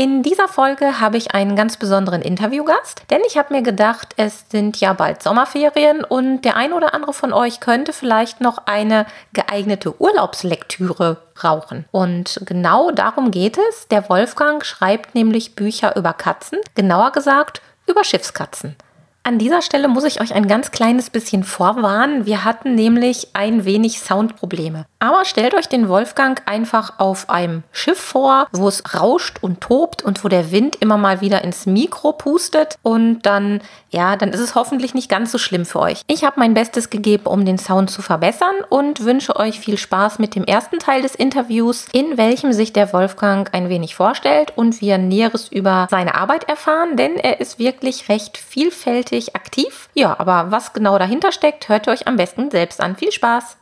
In dieser Folge habe ich einen ganz besonderen Interviewgast, denn ich habe mir gedacht, es sind ja bald Sommerferien und der ein oder andere von euch könnte vielleicht noch eine geeignete Urlaubslektüre brauchen. Und genau darum geht es. Der Wolfgang schreibt nämlich Bücher über Katzen, genauer gesagt über Schiffskatzen. An dieser Stelle muss ich euch ein ganz kleines bisschen vorwarnen. Wir hatten nämlich ein wenig Soundprobleme. Aber stellt euch den Wolfgang einfach auf einem Schiff vor, wo es rauscht und tobt und wo der Wind immer mal wieder ins Mikro pustet. Und dann, ja, dann ist es hoffentlich nicht ganz so schlimm für euch. Ich habe mein Bestes gegeben, um den Sound zu verbessern und wünsche euch viel Spaß mit dem ersten Teil des Interviews, in welchem sich der Wolfgang ein wenig vorstellt und wir Näheres über seine Arbeit erfahren, denn er ist wirklich recht vielfältig aktiv. Ja, aber was genau dahinter steckt, hört ihr euch am besten selbst an. Viel Spaß!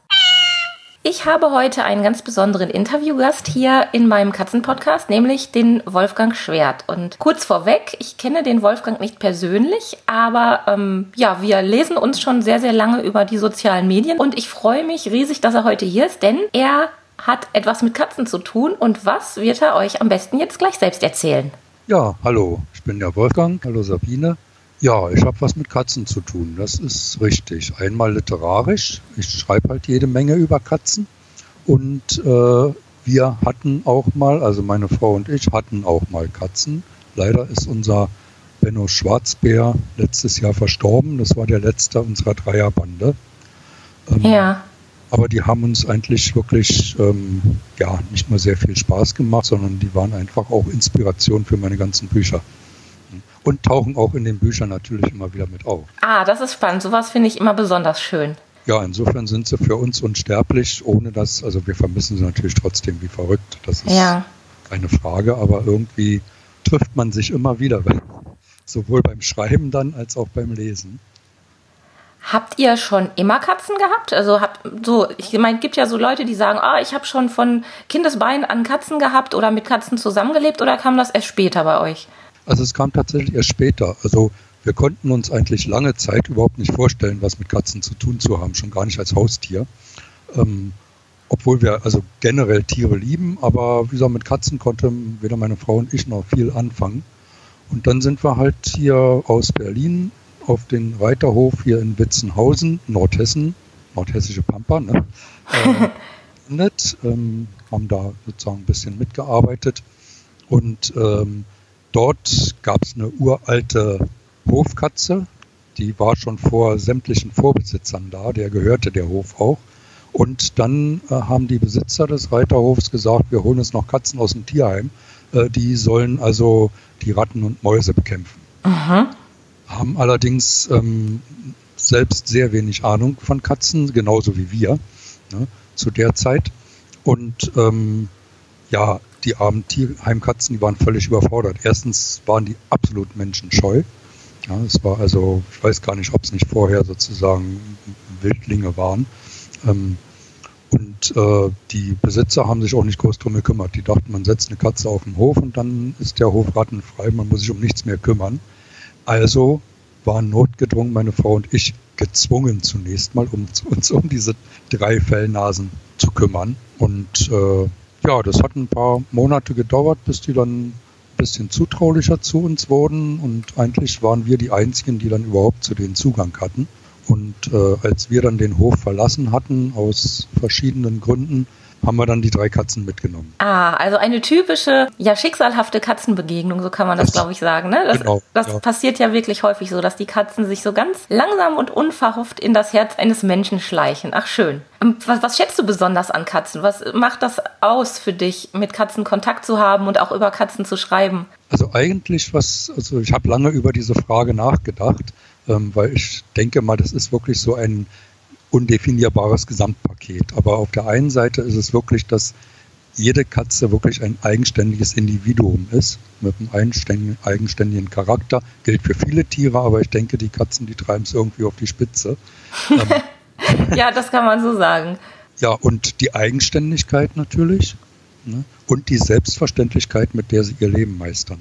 Ich habe heute einen ganz besonderen Interviewgast hier in meinem Katzenpodcast, nämlich den Wolfgang Schwert. Und kurz vorweg, ich kenne den Wolfgang nicht persönlich, aber ähm, ja, wir lesen uns schon sehr, sehr lange über die sozialen Medien und ich freue mich riesig, dass er heute hier ist, denn er hat etwas mit Katzen zu tun und was wird er euch am besten jetzt gleich selbst erzählen? Ja, hallo, ich bin der Wolfgang. Hallo Sabine. Ja, ich habe was mit Katzen zu tun, das ist richtig. Einmal literarisch, ich schreibe halt jede Menge über Katzen und äh, wir hatten auch mal, also meine Frau und ich hatten auch mal Katzen. Leider ist unser Benno Schwarzbär letztes Jahr verstorben. Das war der letzte unserer Dreierbande. Ähm, ja. Aber die haben uns eigentlich wirklich ähm, ja nicht nur sehr viel Spaß gemacht, sondern die waren einfach auch Inspiration für meine ganzen Bücher und tauchen auch in den Büchern natürlich immer wieder mit auf. Ah, das ist spannend. Sowas finde ich immer besonders schön. Ja, insofern sind sie für uns unsterblich, ohne dass, also wir vermissen sie natürlich trotzdem wie verrückt. Das ist ja. keine Frage, aber irgendwie trifft man sich immer wieder, sowohl beim Schreiben dann als auch beim Lesen. Habt ihr schon immer Katzen gehabt? Also habt so, ich meine, es gibt ja so Leute, die sagen, ah, ich habe schon von Kindesbeinen an Katzen gehabt oder mit Katzen zusammengelebt oder kam das erst später bei euch? Also es kam tatsächlich erst später. Also wir konnten uns eigentlich lange Zeit überhaupt nicht vorstellen, was mit Katzen zu tun zu haben, schon gar nicht als Haustier. Ähm, obwohl wir also generell Tiere lieben, aber wie gesagt, mit Katzen konnten weder meine Frau und ich noch viel anfangen. Und dann sind wir halt hier aus Berlin auf den Reiterhof hier in Witzenhausen, Nordhessen, nordhessische Pampa, ne? Äh, ähm, haben da sozusagen ein bisschen mitgearbeitet und ähm, Dort gab es eine uralte Hofkatze, die war schon vor sämtlichen Vorbesitzern da, der gehörte der Hof auch. Und dann äh, haben die Besitzer des Reiterhofs gesagt, wir holen uns noch Katzen aus dem Tierheim. Äh, die sollen also die Ratten und Mäuse bekämpfen. Aha. Haben allerdings ähm, selbst sehr wenig Ahnung von Katzen, genauso wie wir ne, zu der Zeit. Und ähm, ja, die armen Tierheimkatzen, die waren völlig überfordert. Erstens waren die absolut menschenscheu. Ja, es war also, ich weiß gar nicht, ob es nicht vorher sozusagen Wildlinge waren. Ähm, und äh, die Besitzer haben sich auch nicht groß drum gekümmert. Die dachten, man setzt eine Katze auf den Hof und dann ist der Hof rattenfrei, man muss sich um nichts mehr kümmern. Also waren notgedrungen meine Frau und ich gezwungen zunächst mal, um uns um diese drei Fellnasen zu kümmern. Und äh, ja, das hat ein paar Monate gedauert, bis die dann ein bisschen zutraulicher zu uns wurden und eigentlich waren wir die Einzigen, die dann überhaupt zu denen Zugang hatten. Und äh, als wir dann den Hof verlassen hatten, aus verschiedenen Gründen, haben wir dann die drei Katzen mitgenommen. Ah, also eine typische, ja, schicksalhafte Katzenbegegnung, so kann man das, das glaube ich, sagen. Ne? Das, genau, das ja. passiert ja wirklich häufig so, dass die Katzen sich so ganz langsam und unverhofft in das Herz eines Menschen schleichen. Ach, schön. Was, was schätzt du besonders an Katzen? Was macht das aus für dich, mit Katzen Kontakt zu haben und auch über Katzen zu schreiben? Also eigentlich was, also ich habe lange über diese Frage nachgedacht, ähm, weil ich denke mal, das ist wirklich so ein undefinierbares Gesamtpaket. Aber auf der einen Seite ist es wirklich das jede Katze wirklich ein eigenständiges Individuum ist, mit einem eigenständigen Charakter. Gilt für viele Tiere, aber ich denke, die Katzen, die treiben es irgendwie auf die Spitze. ja, das kann man so sagen. Ja, und die Eigenständigkeit natürlich ne? und die Selbstverständlichkeit, mit der sie ihr Leben meistern.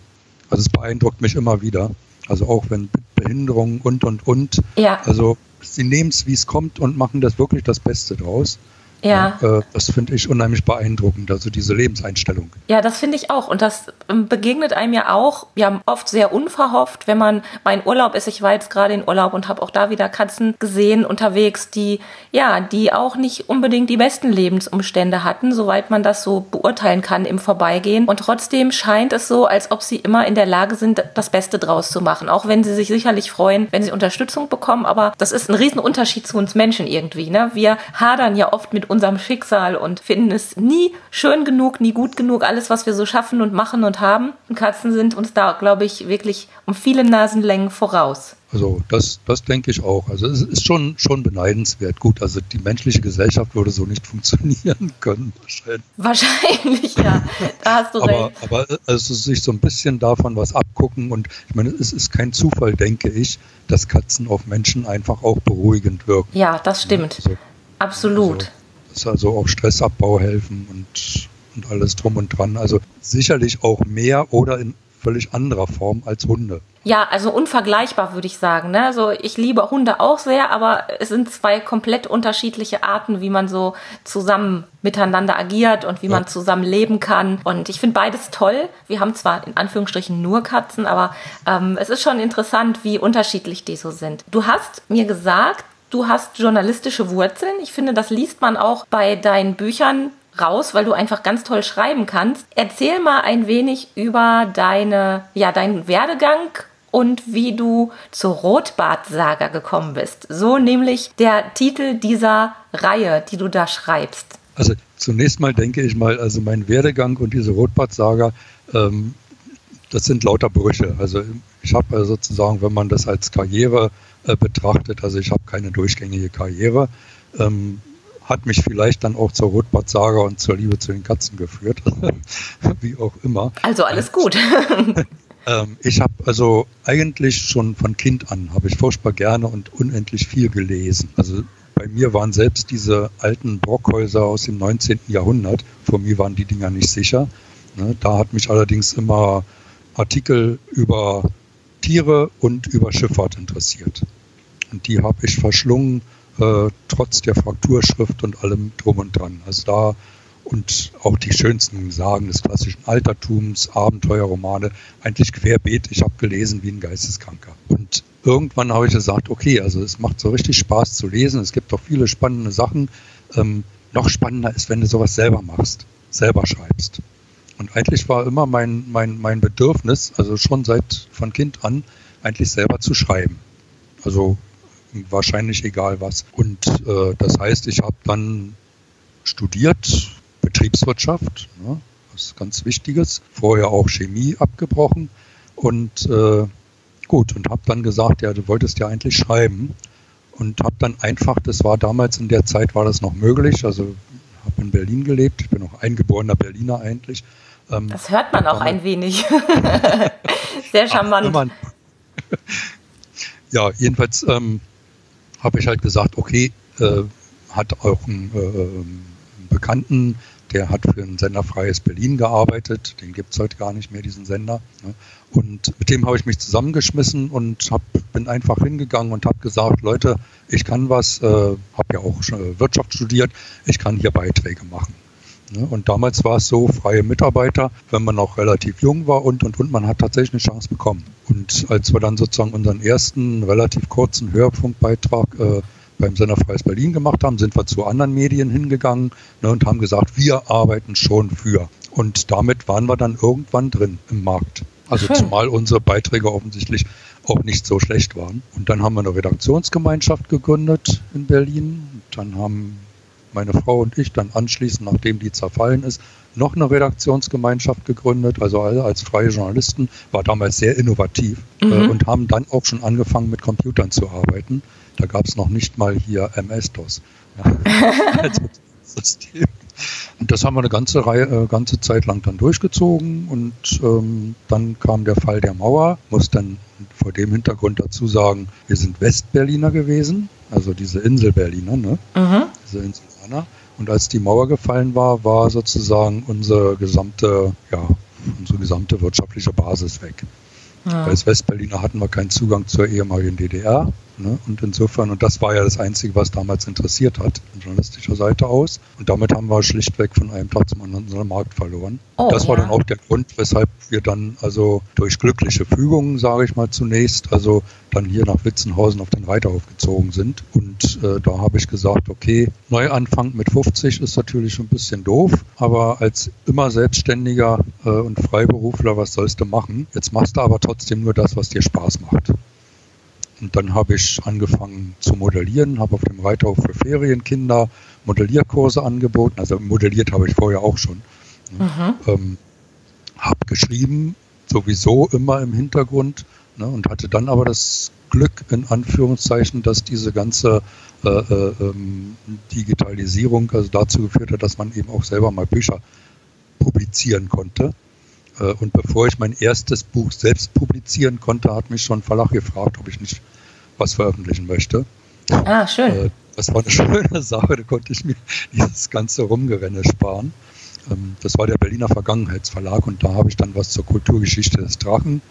Also es beeindruckt mich immer wieder. Also auch wenn Behinderungen und, und, und. Ja. Also sie nehmen es, wie es kommt und machen das wirklich das Beste draus. Ja. ja äh, das finde ich unheimlich beeindruckend, also diese Lebenseinstellung. Ja, das finde ich auch. Und das ähm, begegnet einem ja auch, ja, oft sehr unverhofft, wenn man mein Urlaub ist. Ich war jetzt gerade in Urlaub und habe auch da wieder Katzen gesehen unterwegs, die, ja, die auch nicht unbedingt die besten Lebensumstände hatten, soweit man das so beurteilen kann im Vorbeigehen. Und trotzdem scheint es so, als ob sie immer in der Lage sind, das Beste draus zu machen. Auch wenn sie sich sicherlich freuen, wenn sie Unterstützung bekommen. Aber das ist ein Riesenunterschied zu uns Menschen irgendwie. Ne? Wir hadern ja oft mit unserem Schicksal und finden es nie schön genug, nie gut genug, alles, was wir so schaffen und machen und haben. Und Katzen sind uns da, glaube ich, wirklich um viele Nasenlängen voraus. Also das, das denke ich auch. Also es ist schon, schon beneidenswert. Gut, also die menschliche Gesellschaft würde so nicht funktionieren können wahrscheinlich. Wahrscheinlich, ja. Da hast du aber, recht. Aber also sich so ein bisschen davon was abgucken und ich meine, es ist kein Zufall, denke ich, dass Katzen auf Menschen einfach auch beruhigend wirken. Ja, das stimmt. Also, Absolut. Also, also auch Stressabbau helfen und, und alles drum und dran. Also sicherlich auch mehr oder in völlig anderer Form als Hunde. Ja, also unvergleichbar würde ich sagen. Ne? Also ich liebe Hunde auch sehr, aber es sind zwei komplett unterschiedliche Arten, wie man so zusammen miteinander agiert und wie ja. man zusammen leben kann. Und ich finde beides toll. Wir haben zwar in Anführungsstrichen nur Katzen, aber ähm, es ist schon interessant, wie unterschiedlich die so sind. Du hast mir gesagt, Du hast journalistische Wurzeln. Ich finde, das liest man auch bei deinen Büchern raus, weil du einfach ganz toll schreiben kannst. Erzähl mal ein wenig über deine, ja, deinen Werdegang und wie du zur Rotbart-Saga gekommen bist. So nämlich der Titel dieser Reihe, die du da schreibst. Also zunächst mal denke ich mal, also mein Werdegang und diese Rotbart-Saga, ähm, das sind lauter Brüche. Also ich habe sozusagen, wenn man das als Karriere äh, betrachtet. Also ich habe keine durchgängige Karriere. Ähm, hat mich vielleicht dann auch zur Rotbart-Saga und zur Liebe zu den Katzen geführt. Wie auch immer. Also alles gut. ähm, ich habe also eigentlich schon von Kind an, habe ich furchtbar gerne und unendlich viel gelesen. Also bei mir waren selbst diese alten Brockhäuser aus dem 19. Jahrhundert, vor mir waren die Dinger nicht sicher. Ne, da hat mich allerdings immer Artikel über Tiere und über Schifffahrt interessiert. Und die habe ich verschlungen, äh, trotz der Frakturschrift und allem drum und dran. Also da und auch die schönsten Sagen des klassischen Altertums, Abenteuerromane, eigentlich querbeet. Ich habe gelesen wie ein Geisteskranker. Und irgendwann habe ich gesagt, okay, also es macht so richtig Spaß zu lesen. Es gibt doch viele spannende Sachen. Ähm, noch spannender ist, wenn du sowas selber machst, selber schreibst. Und eigentlich war immer mein, mein, mein Bedürfnis, also schon seit von Kind an, eigentlich selber zu schreiben. Also wahrscheinlich egal was. Und äh, das heißt, ich habe dann studiert Betriebswirtschaft, ne, was ganz Wichtiges, vorher auch Chemie abgebrochen und äh, gut und habe dann gesagt, ja, du wolltest ja eigentlich schreiben und habe dann einfach, das war damals in der Zeit war das noch möglich, also habe in Berlin gelebt, ich bin auch eingeborener Berliner eigentlich. Ähm, das hört man auch ein wenig. Sehr charmant. Ach, ja, jedenfalls ähm, habe ich halt gesagt, okay, äh, hat auch einen äh, Bekannten, der hat für ein Sender Freies Berlin gearbeitet, den gibt es heute gar nicht mehr, diesen Sender. Ne? Und mit dem habe ich mich zusammengeschmissen und hab, bin einfach hingegangen und habe gesagt, Leute, ich kann was, äh, habe ja auch Wirtschaft studiert, ich kann hier Beiträge machen. Ne? Und damals war es so, freie Mitarbeiter, wenn man noch relativ jung war und, und, und, man hat tatsächlich eine Chance bekommen. Und als wir dann sozusagen unseren ersten relativ kurzen Hörfunkbeitrag äh, beim Sender Freies Berlin gemacht haben, sind wir zu anderen Medien hingegangen ne, und haben gesagt, wir arbeiten schon für. Und damit waren wir dann irgendwann drin im Markt. Also zumal unsere Beiträge offensichtlich auch nicht so schlecht waren. Und dann haben wir eine Redaktionsgemeinschaft gegründet in Berlin. Dann haben meine Frau und ich dann anschließend, nachdem die zerfallen ist, noch eine Redaktionsgemeinschaft gegründet, also alle als freie Journalisten, war damals sehr innovativ äh, mhm. äh, und haben dann auch schon angefangen mit Computern zu arbeiten. Da gab es noch nicht mal hier MS-DOS ja, als System. Und das haben wir eine ganze Reihe, äh, ganze Zeit lang dann durchgezogen und ähm, dann kam der Fall der Mauer. Muss dann vor dem Hintergrund dazu sagen, wir sind Westberliner gewesen, also diese Insel Berliner, ne? Mhm. Diese Insel Anna. Und als die Mauer gefallen war, war sozusagen unsere gesamte, ja, unsere gesamte wirtschaftliche Basis weg. Ja. Als Westberliner hatten wir keinen Zugang zur ehemaligen DDR. Ne? Und insofern, und das war ja das Einzige, was damals interessiert hat, von journalistischer Seite aus. Und damit haben wir schlichtweg von einem Tag zum anderen unseren Markt verloren. Oh, das war ja. dann auch der Grund, weshalb wir dann also durch glückliche Fügungen, sage ich mal zunächst, also dann hier nach Witzenhausen auf den Reiterhof gezogen sind. Und äh, da habe ich gesagt, okay, Neuanfang mit 50 ist natürlich ein bisschen doof, aber als immer Selbstständiger äh, und Freiberufler, was sollst du machen? Jetzt machst du aber trotzdem nur das, was dir Spaß macht. Und dann habe ich angefangen zu modellieren, habe auf dem Reiterhof für Ferienkinder Modellierkurse angeboten. Also modelliert habe ich vorher auch schon. Mhm. Ähm, habe geschrieben, sowieso immer im Hintergrund ne, und hatte dann aber das Glück, in Anführungszeichen, dass diese ganze äh, äh, ähm, Digitalisierung also dazu geführt hat, dass man eben auch selber mal Bücher publizieren konnte. Äh, und bevor ich mein erstes Buch selbst publizieren konnte, hat mich schon ein Verlag gefragt, ob ich nicht was veröffentlichen möchte. Ah, schön. Äh, das war eine schöne Sache, da konnte ich mir dieses ganze Rumgerenne sparen. Ähm, das war der Berliner Vergangenheitsverlag und da habe ich dann was zur Kulturgeschichte des Drachen,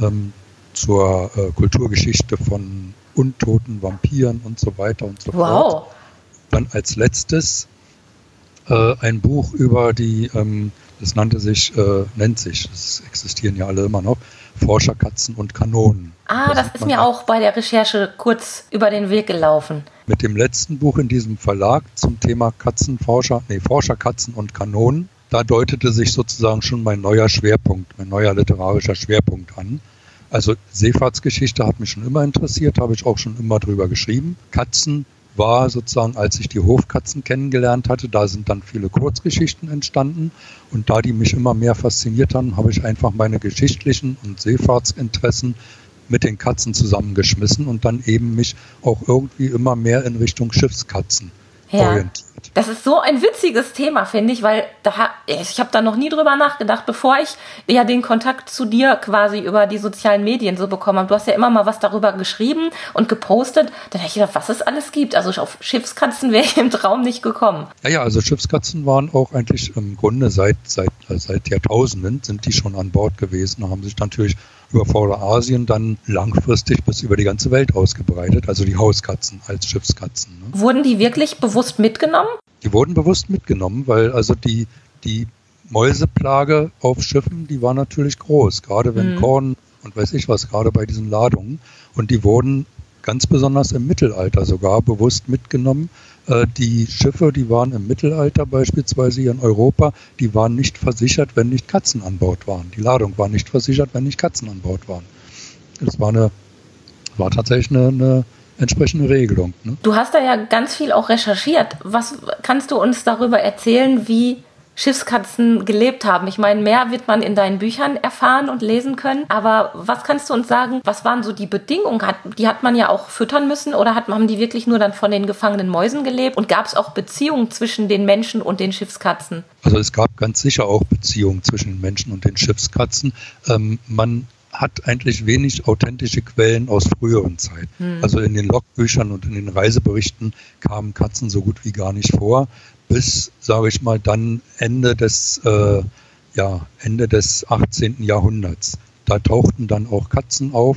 ähm, zur äh, Kulturgeschichte von Untoten, Vampiren und so weiter und so wow. fort. Dann als letztes ein Buch über die ähm, das nannte sich, äh, nennt sich, das existieren ja alle immer noch, Forscherkatzen und Kanonen. Ah, das, das ist mir auch bei der Recherche kurz über den Weg gelaufen. Mit dem letzten Buch in diesem Verlag zum Thema Katzenforscher, nee, Forscherkatzen und Kanonen, da deutete sich sozusagen schon mein neuer Schwerpunkt, mein neuer literarischer Schwerpunkt an. Also Seefahrtsgeschichte hat mich schon immer interessiert, habe ich auch schon immer drüber geschrieben. Katzen war sozusagen, als ich die Hofkatzen kennengelernt hatte, da sind dann viele Kurzgeschichten entstanden. Und da die mich immer mehr fasziniert haben, habe ich einfach meine geschichtlichen und Seefahrtsinteressen mit den Katzen zusammengeschmissen und dann eben mich auch irgendwie immer mehr in Richtung Schiffskatzen ja. orientiert. Das ist so ein witziges Thema, finde ich, weil da, ich habe da noch nie drüber nachgedacht, bevor ich ja den Kontakt zu dir quasi über die sozialen Medien so bekommen habe. Du hast ja immer mal was darüber geschrieben und gepostet. Dann habe ich gedacht, was es alles gibt. Also auf Schiffskatzen wäre ich im Traum nicht gekommen. Ja, ja, also Schiffskatzen waren auch eigentlich im Grunde seit, seit, seit Jahrtausenden sind die schon an Bord gewesen, haben sich natürlich über Vorderasien dann langfristig bis über die ganze Welt ausgebreitet, also die Hauskatzen als Schiffskatzen. Ne? Wurden die wirklich bewusst mitgenommen? Die wurden bewusst mitgenommen, weil also die, die Mäuseplage auf Schiffen, die war natürlich groß, gerade wenn mhm. Korn und weiß ich was, gerade bei diesen Ladungen. Und die wurden ganz besonders im Mittelalter sogar bewusst mitgenommen, äh, die Schiffe, die waren im Mittelalter beispielsweise hier in Europa, die waren nicht versichert, wenn nicht Katzen an Bord waren. Die Ladung war nicht versichert, wenn nicht Katzen an Bord waren. Das war eine, war tatsächlich eine, eine entsprechende Regelung. Ne? Du hast da ja ganz viel auch recherchiert. Was kannst du uns darüber erzählen, wie Schiffskatzen gelebt haben. Ich meine, mehr wird man in deinen Büchern erfahren und lesen können. Aber was kannst du uns sagen? Was waren so die Bedingungen? die hat man ja auch füttern müssen oder hat, haben die wirklich nur dann von den gefangenen Mäusen gelebt? Und gab es auch Beziehungen zwischen den Menschen und den Schiffskatzen? Also es gab ganz sicher auch Beziehungen zwischen den Menschen und den Schiffskatzen. Ähm, man hat eigentlich wenig authentische Quellen aus früheren Zeiten. Hm. Also in den Logbüchern und in den Reiseberichten kamen Katzen so gut wie gar nicht vor bis, sage ich mal, dann Ende des, äh, ja, Ende des 18. Jahrhunderts. Da tauchten dann auch Katzen auf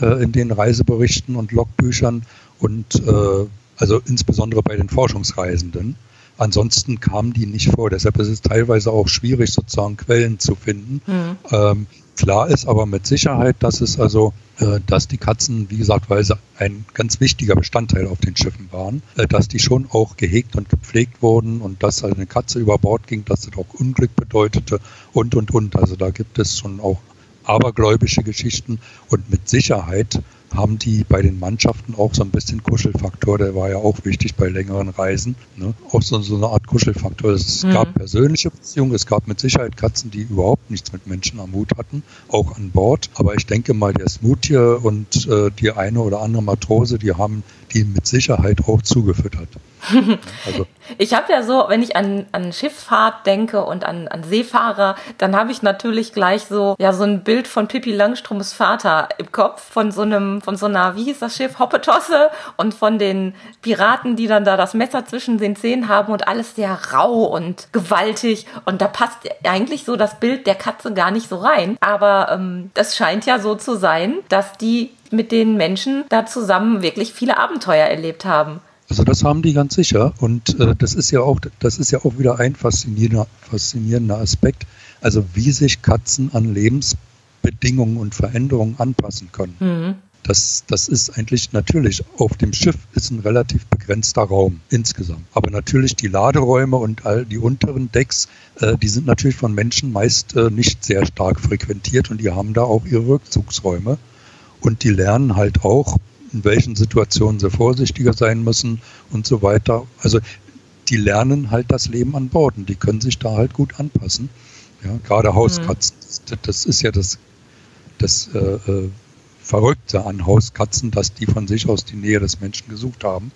äh, in den Reiseberichten und Logbüchern und äh, also insbesondere bei den Forschungsreisenden. Ansonsten kamen die nicht vor. Deshalb ist es teilweise auch schwierig, sozusagen Quellen zu finden. Mhm. Ähm, Klar ist aber mit Sicherheit, dass es also, äh, dass die Katzen, wie gesagt, weil sie ein ganz wichtiger Bestandteil auf den Schiffen waren, äh, dass die schon auch gehegt und gepflegt wurden und dass eine Katze über Bord ging, dass das auch Unglück bedeutete und, und, und. Also da gibt es schon auch abergläubische Geschichten und mit Sicherheit haben die bei den Mannschaften auch so ein bisschen Kuschelfaktor, der war ja auch wichtig bei längeren Reisen. Ne? Auch so, so eine Art Kuschelfaktor. Es mhm. gab persönliche Beziehungen, es gab mit Sicherheit Katzen, die überhaupt nichts mit Menschen am Hut hatten, auch an Bord. Aber ich denke mal, der Smoothie und äh, die eine oder andere Matrose, die haben die mit Sicherheit auch zugefüttert. Also. Ich habe ja so, wenn ich an, an Schifffahrt denke und an, an Seefahrer, dann habe ich natürlich gleich so, ja, so ein Bild von Pippi Langstroms Vater im Kopf, von so einem, von so einer, wie hieß das Schiff, Hoppetosse und von den Piraten, die dann da das Messer zwischen den Zähnen haben und alles sehr rau und gewaltig. Und da passt eigentlich so das Bild der Katze gar nicht so rein. Aber ähm, das scheint ja so zu sein, dass die mit den Menschen da zusammen wirklich viele Abenteuer erlebt haben. Also das haben die ganz sicher und äh, das ist ja auch das ist ja auch wieder ein faszinierender, faszinierender Aspekt, also wie sich Katzen an Lebensbedingungen und Veränderungen anpassen können. Mhm. Das, das ist eigentlich natürlich, auf dem Schiff ist ein relativ begrenzter Raum insgesamt. Aber natürlich die Laderäume und all die unteren Decks, äh, die sind natürlich von Menschen meist äh, nicht sehr stark frequentiert und die haben da auch ihre Rückzugsräume. Und die lernen halt auch, in welchen Situationen sie vorsichtiger sein müssen und so weiter. Also die lernen halt das Leben an Bord und die können sich da halt gut anpassen. Ja, gerade Hauskatzen, mhm. das, das, ist ja das, das äh, äh Verrückte an Hauskatzen, dass die von sich aus die Nähe des Menschen gesucht haben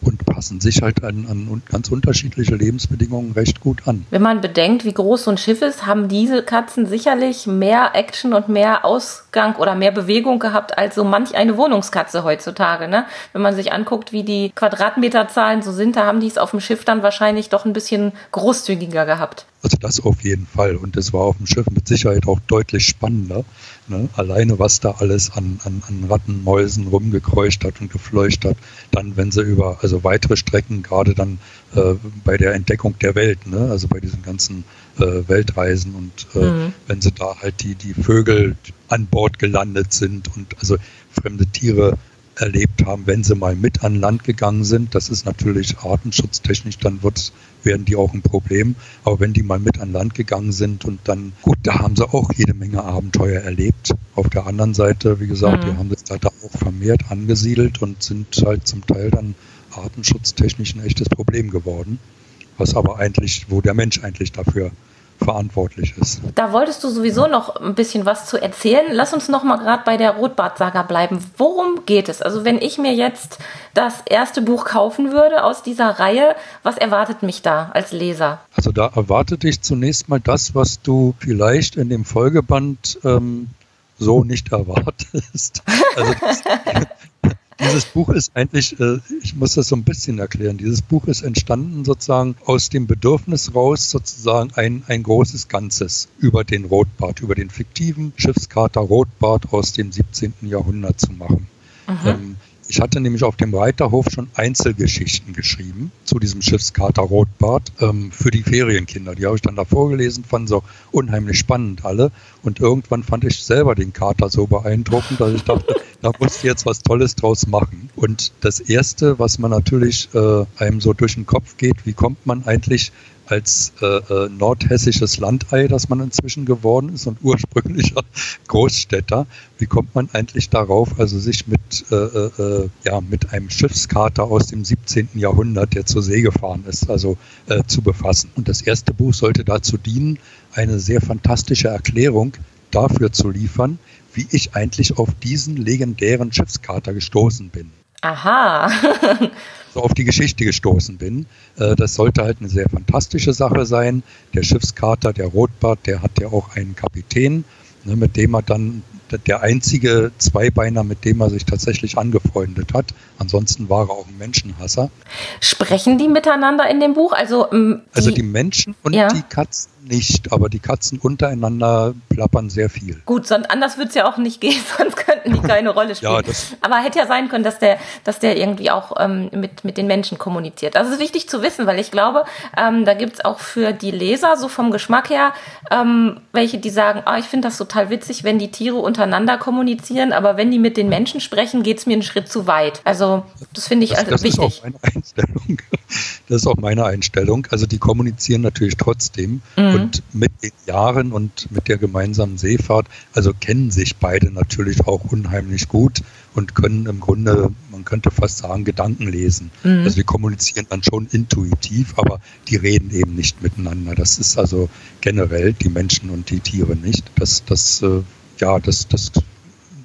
und passen sich halt an, an ganz unterschiedliche Lebensbedingungen recht gut an. Wenn man bedenkt, wie groß so ein Schiff ist, haben diese Katzen sicherlich mehr Action und mehr Ausgang oder mehr Bewegung gehabt als so manch eine Wohnungskatze heutzutage. Ne? Wenn man sich anguckt, wie die Quadratmeterzahlen so sind, da haben die es auf dem Schiff dann wahrscheinlich doch ein bisschen großzügiger gehabt. Also das auf jeden Fall. Und das war auf dem Schiff mit Sicherheit auch deutlich spannender. Ne? Alleine was da alles an, an, an Ratten, Mäusen rumgekreucht hat und gefleucht hat. Dann, wenn sie über also weitere Strecken, gerade dann äh, bei der Entdeckung der Welt, ne? also bei diesen ganzen äh, Weltreisen und äh, mhm. wenn sie da halt die, die Vögel an Bord gelandet sind und also fremde Tiere erlebt haben, wenn sie mal mit an Land gegangen sind. Das ist natürlich artenschutztechnisch, dann wird, werden die auch ein Problem. Aber wenn die mal mit an Land gegangen sind und dann, gut, da haben sie auch jede Menge Abenteuer erlebt. Auf der anderen Seite, wie gesagt, mhm. die haben sich da auch vermehrt angesiedelt und sind halt zum Teil dann artenschutztechnisch ein echtes Problem geworden. Was aber eigentlich, wo der Mensch eigentlich dafür verantwortlich ist. Da wolltest du sowieso noch ein bisschen was zu erzählen. Lass uns noch mal gerade bei der Rotbart-Saga bleiben. Worum geht es? Also wenn ich mir jetzt das erste Buch kaufen würde aus dieser Reihe, was erwartet mich da als Leser? Also da erwartet dich zunächst mal das, was du vielleicht in dem Folgeband ähm, so nicht erwartest. Also das, dieses Buch ist eigentlich, äh, ich muss das so ein bisschen erklären, dieses Buch ist entstanden sozusagen aus dem Bedürfnis raus, sozusagen ein, ein großes Ganzes über den Rotbart, über den fiktiven Schiffskater Rotbart aus dem 17. Jahrhundert zu machen. Ähm, ich hatte nämlich auf dem Reiterhof schon Einzelgeschichten geschrieben zu diesem Schiffskater Rotbart ähm, für die Ferienkinder. Die habe ich dann da vorgelesen, fanden so unheimlich spannend alle. Und irgendwann fand ich selber den Kater so beeindruckend, dass ich dachte, da musst du jetzt was Tolles draus machen. Und das Erste, was man natürlich äh, einem so durch den Kopf geht, wie kommt man eigentlich als äh, äh, nordhessisches Landei, das man inzwischen geworden ist und ursprünglicher Großstädter. Wie kommt man eigentlich darauf, also sich mit, äh, äh, äh ja, mit einem Schiffskater aus dem 17. Jahrhundert, der zur See gefahren ist, also äh, zu befassen? Und das erste Buch sollte dazu dienen, eine sehr fantastische Erklärung dafür zu liefern, wie ich eigentlich auf diesen legendären Schiffskater gestoßen bin. Aha. so auf die Geschichte gestoßen bin. Äh, das sollte halt eine sehr fantastische Sache sein. Der Schiffskater, der Rotbart, der hat ja auch einen Kapitän, ne, mit dem er dann der einzige Zweibeiner, mit dem er sich tatsächlich angefreundet hat. Ansonsten war er auch ein Menschenhasser. Sprechen die miteinander in dem Buch? Also, ähm, die, also die Menschen und ja. die Katzen nicht, aber die Katzen untereinander plappern sehr viel. Gut, sonst, anders würde es ja auch nicht gehen, sonst könnten die keine Rolle spielen. ja, aber hätte ja sein können, dass der, dass der irgendwie auch ähm, mit, mit den Menschen kommuniziert. Das ist wichtig zu wissen, weil ich glaube, ähm, da gibt es auch für die Leser, so vom Geschmack her, ähm, welche, die sagen, oh, ich finde das total witzig, wenn die Tiere untereinander kommunizieren, aber wenn die mit den Menschen sprechen, geht es mir einen Schritt zu weit. Also das finde ich das, also das wichtig. Ist auch meine Einstellung. Das ist auch meine Einstellung. Also die kommunizieren natürlich trotzdem. Mhm Und mit den Jahren und mit der gemeinsamen Seefahrt, also kennen sich beide natürlich auch unheimlich gut und können im Grunde, man könnte fast sagen, Gedanken lesen. Mhm. Also die kommunizieren dann schon intuitiv, aber die reden eben nicht miteinander. Das ist also generell die Menschen und die Tiere nicht. Das, das, äh, ja, das, das,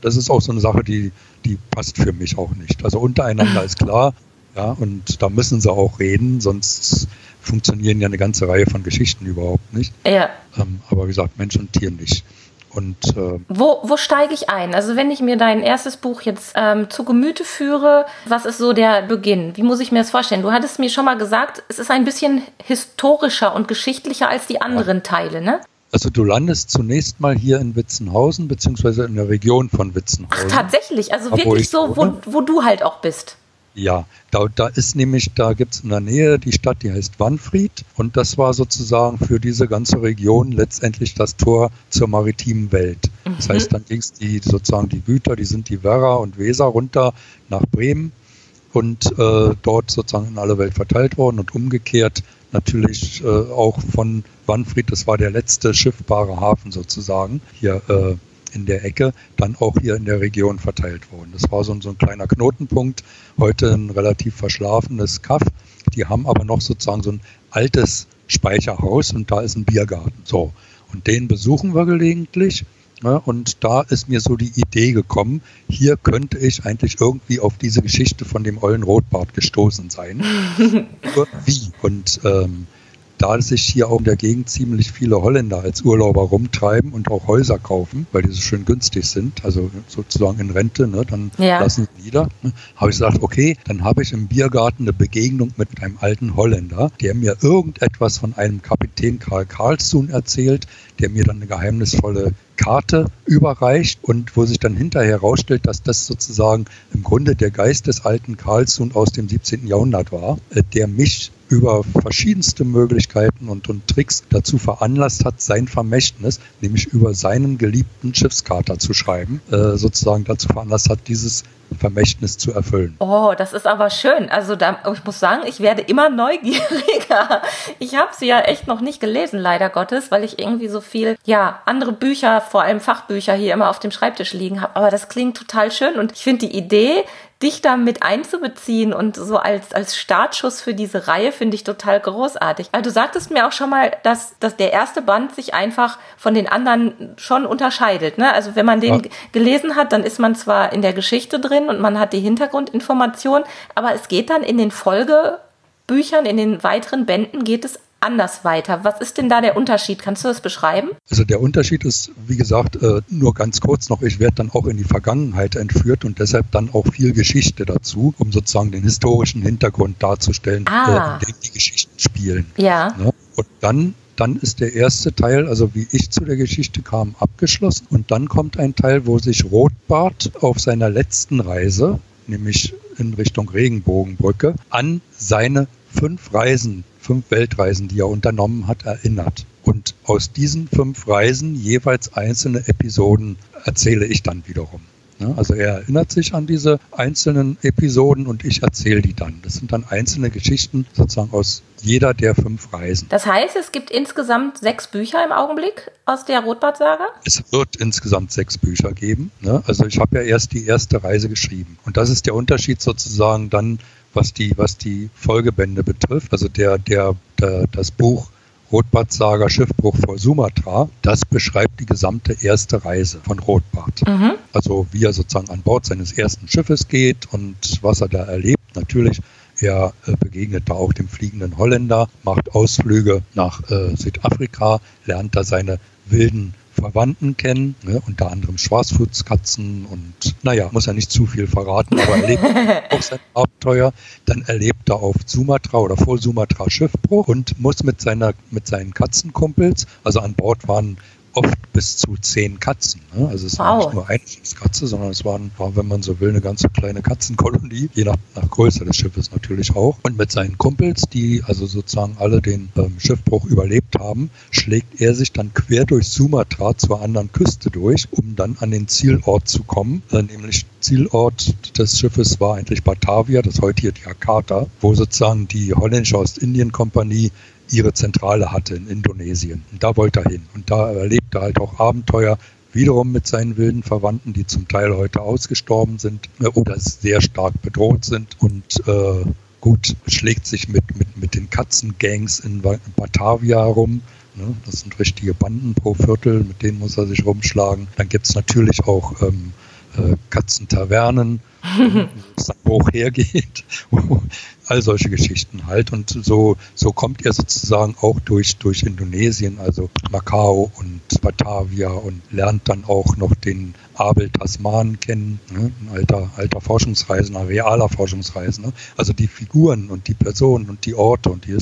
das ist auch so eine Sache, die, die passt für mich auch nicht. Also untereinander ist klar, ja, und da müssen sie auch reden, sonst funktionieren ja eine ganze Reihe von Geschichten überhaupt nicht. Ja. Ähm, aber wie gesagt, Mensch und Tier nicht. Und, äh wo, wo steige ich ein? Also wenn ich mir dein erstes Buch jetzt ähm, zu Gemüte führe, was ist so der Beginn? Wie muss ich mir das vorstellen? Du hattest mir schon mal gesagt, es ist ein bisschen historischer und geschichtlicher als die anderen ja. Teile, ne? Also du landest zunächst mal hier in Witzenhausen, beziehungsweise in der Region von Witzenhausen. Ach, tatsächlich, also wirklich so, wo, wo du halt auch bist. Ja, da, da ist nämlich, da gibt es in der Nähe die Stadt, die heißt Wanfried und das war sozusagen für diese ganze Region letztendlich das Tor zur maritimen Welt. Mhm. Das heißt, dann ging es die sozusagen die Güter, die sind die Werra und Weser runter nach Bremen und äh, dort sozusagen in alle Welt verteilt worden und umgekehrt natürlich äh, auch von Wanfried, das war der letzte schiffbare Hafen sozusagen hier äh, in der Ecke, dann auch hier in der Region verteilt worden. Das war so, so ein kleiner Knotenpunkt, heute ein relativ verschlafenes Kaff. Die haben aber noch sozusagen so ein altes Speicherhaus und da ist ein Biergarten. So, und den besuchen wir gelegentlich. Ja, und da ist mir so die Idee gekommen, hier könnte ich eigentlich irgendwie auf diese Geschichte von dem Ollen Rotbart gestoßen sein. Wie? Und ähm, da sich hier auch in der Gegend ziemlich viele Holländer als Urlauber rumtreiben und auch Häuser kaufen, weil die so schön günstig sind, also sozusagen in Rente, ne, dann ja. lassen sie nieder, ne, habe ich gesagt, okay, dann habe ich im Biergarten eine Begegnung mit einem alten Holländer, der mir irgendetwas von einem Kapitän Karl Karlsson erzählt, der mir dann eine geheimnisvolle Karte überreicht und wo sich dann hinterher herausstellt, dass das sozusagen im Grunde der Geist des alten Karlsson aus dem 17. Jahrhundert war, äh, der mich über verschiedenste Möglichkeiten und, und Tricks dazu veranlasst hat, sein Vermächtnis, nämlich über seinen geliebten Schiffskater zu schreiben, äh, sozusagen dazu veranlasst hat, dieses Vermächtnis zu erfüllen. Oh, das ist aber schön. Also da, ich muss sagen, ich werde immer neugieriger. Ich habe sie ja echt noch nicht gelesen, leider Gottes, weil ich irgendwie so viel, ja, andere Bücher, vor allem Fachbücher hier immer auf dem Schreibtisch liegen habe. Aber das klingt total schön und ich finde die Idee, dich da mit einzubeziehen und so als, als Startschuss für diese Reihe finde ich total großartig. Also du sagtest mir auch schon mal, dass, dass der erste Band sich einfach von den anderen schon unterscheidet. Ne? Also wenn man den ja. gelesen hat, dann ist man zwar in der Geschichte drin und man hat die Hintergrundinformation, aber es geht dann in den Folgebüchern, in den weiteren Bänden geht es anders weiter. Was ist denn da der Unterschied? Kannst du das beschreiben? Also der Unterschied ist, wie gesagt, äh, nur ganz kurz noch, ich werde dann auch in die Vergangenheit entführt und deshalb dann auch viel Geschichte dazu, um sozusagen den historischen Hintergrund darzustellen, ah. in dem die Geschichten spielen. Ja. Ne? Und dann dann ist der erste Teil, also wie ich zu der Geschichte kam, abgeschlossen. Und dann kommt ein Teil, wo sich Rotbart auf seiner letzten Reise, nämlich in Richtung Regenbogenbrücke, an seine fünf Reisen fünf Weltreisen, die er unternommen hat, erinnert. Und aus diesen fünf Reisen jeweils einzelne Episoden erzähle ich dann wiederum. Also er erinnert sich an diese einzelnen Episoden und ich erzähle die dann. Das sind dann einzelne Geschichten sozusagen aus jeder der fünf Reisen. Das heißt, es gibt insgesamt sechs Bücher im Augenblick aus der Rotbart-Saga? Es wird insgesamt sechs Bücher geben. Also ich habe ja erst die erste Reise geschrieben. Und das ist der Unterschied sozusagen dann was die, was die Folgebände betrifft. Also der, der, der das Buch Rotbart Saga Schiffbruch vor Sumatra, das beschreibt die gesamte erste Reise von Rotbart. Mhm. Also wie er sozusagen an Bord seines ersten Schiffes geht und was er da erlebt. Natürlich, er äh, begegnet da auch dem fliegenden Holländer, macht Ausflüge nach äh, Südafrika, lernt da seine wilden Verwandten kennen, ne, unter anderem Schwarzfußkatzen und naja, muss ja nicht zu viel verraten, aber erlebt auch sein Abenteuer. Dann erlebt er auf Sumatra oder vor Sumatra Schiffbruch und muss mit seiner mit seinen Katzenkumpels, also an Bord waren oft bis zu zehn Katzen. Ne? Also es wow. war nicht nur eine Katze, sondern es waren, war, wenn man so will, eine ganze kleine Katzenkolonie, je nach, nach Größe des Schiffes natürlich auch. Und mit seinen Kumpels, die also sozusagen alle den ähm, Schiffbruch überlebt haben, schlägt er sich dann quer durch Sumatra zur anderen Küste durch, um dann an den Zielort zu kommen, äh, nämlich Zielort des Schiffes war eigentlich Batavia, das heutige Jakarta, wo sozusagen die holländische Ostindien-Kompanie ihre Zentrale hatte in Indonesien. Und da wollte er hin. Und da erlebt er halt auch Abenteuer, wiederum mit seinen wilden Verwandten, die zum Teil heute ausgestorben sind äh, oder sehr stark bedroht sind. Und äh, gut, schlägt sich mit, mit, mit den Katzengangs in Batavia rum. Ne? Das sind richtige Banden pro Viertel, mit denen muss er sich rumschlagen. Dann gibt es natürlich auch ähm, äh, Katzentavernen, wo es dann hoch hergeht. All solche Geschichten halt. Und so, so kommt er sozusagen auch durch, durch Indonesien, also Macau und Batavia und lernt dann auch noch den Abel Tasman kennen, ne? ein alter, alter Forschungsreisender, realer Forschungsreisender. Also die Figuren und die Personen und die Orte und die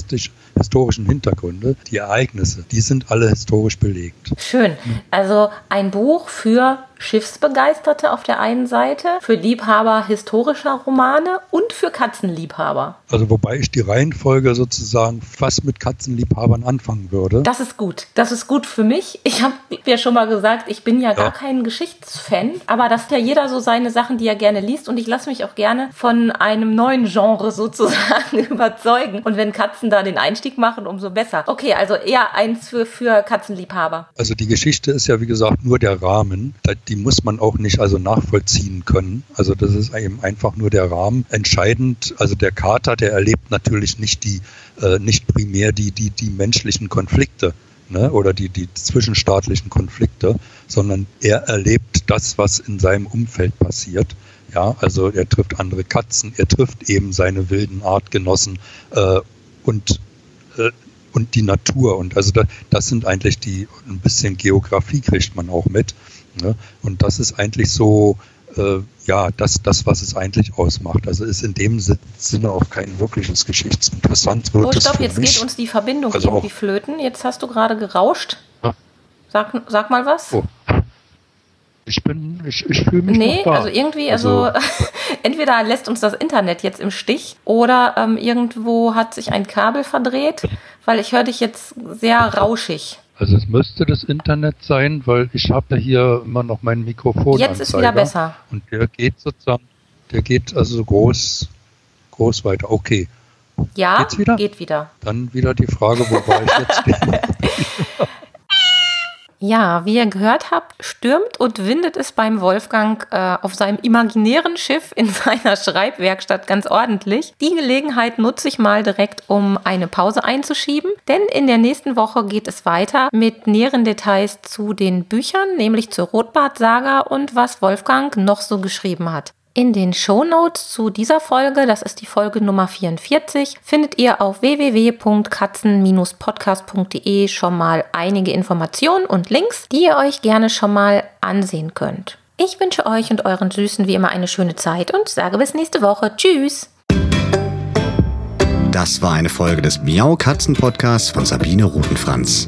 historischen Hintergründe, die Ereignisse, die sind alle historisch belegt. Schön. Also ein Buch für Schiffsbegeisterte auf der einen Seite, für Liebhaber historischer Romane und für Katzenliebhaber. Also wobei ich die Reihenfolge sozusagen fast mit Katzenliebhabern anfangen würde. Das ist gut. Das ist gut für mich. Ich habe ja schon mal gesagt, ich bin ja, ja. gar kein Geschichtsfan, aber das ist ja jeder so seine Sachen, die er gerne liest und ich lasse mich auch gerne von einem neuen Genre sozusagen überzeugen. Und wenn Katzen da den Einstieg machen, umso besser. Okay, also eher eins für, für Katzenliebhaber. Also die Geschichte ist ja wie gesagt nur der Rahmen die muss man auch nicht also nachvollziehen können. Also das ist eben einfach nur der Rahmen. Entscheidend, also der Kater, der erlebt natürlich nicht die, äh, nicht primär die, die, die menschlichen Konflikte. Ne, oder die, die zwischenstaatlichen Konflikte, sondern er erlebt das, was in seinem Umfeld passiert. Ja, also er trifft andere Katzen, er trifft eben seine wilden Artgenossen äh, und äh, und die Natur. Und also da, das sind eigentlich die, ein bisschen Geografie kriegt man auch mit. Ne? Und das ist eigentlich so, äh, ja, das, das, was es eigentlich ausmacht. Also ist in dem Sinne auch kein wirkliches Geschichtsinteressant. Oh, stopp, jetzt geht uns die Verbindung also irgendwie flöten. Jetzt hast du gerade gerauscht. Sag, sag mal was. Oh. Ich bin, ich, ich fühle mich Nee, also irgendwie, also, also entweder lässt uns das Internet jetzt im Stich oder ähm, irgendwo hat sich ein Kabel verdreht, weil ich höre dich jetzt sehr rauschig. Also es müsste das Internet sein, weil ich habe hier immer noch mein Mikrofon. Jetzt ist wieder besser. Und der geht sozusagen, der geht also groß, groß weiter. Okay. Ja, Geht's wieder? geht wieder. Dann wieder die Frage, wo war ich jetzt? Ja, wie ihr gehört habt, stürmt und windet es beim Wolfgang äh, auf seinem imaginären Schiff in seiner Schreibwerkstatt ganz ordentlich. Die Gelegenheit nutze ich mal direkt, um eine Pause einzuschieben, denn in der nächsten Woche geht es weiter mit näheren Details zu den Büchern, nämlich zur Rotbart-Saga und was Wolfgang noch so geschrieben hat. In den Shownotes zu dieser Folge, das ist die Folge Nummer 44, findet ihr auf www.katzen-podcast.de schon mal einige Informationen und Links, die ihr euch gerne schon mal ansehen könnt. Ich wünsche euch und euren Süßen wie immer eine schöne Zeit und sage bis nächste Woche. Tschüss! Das war eine Folge des Miau Katzen Podcasts von Sabine Rutenfranz.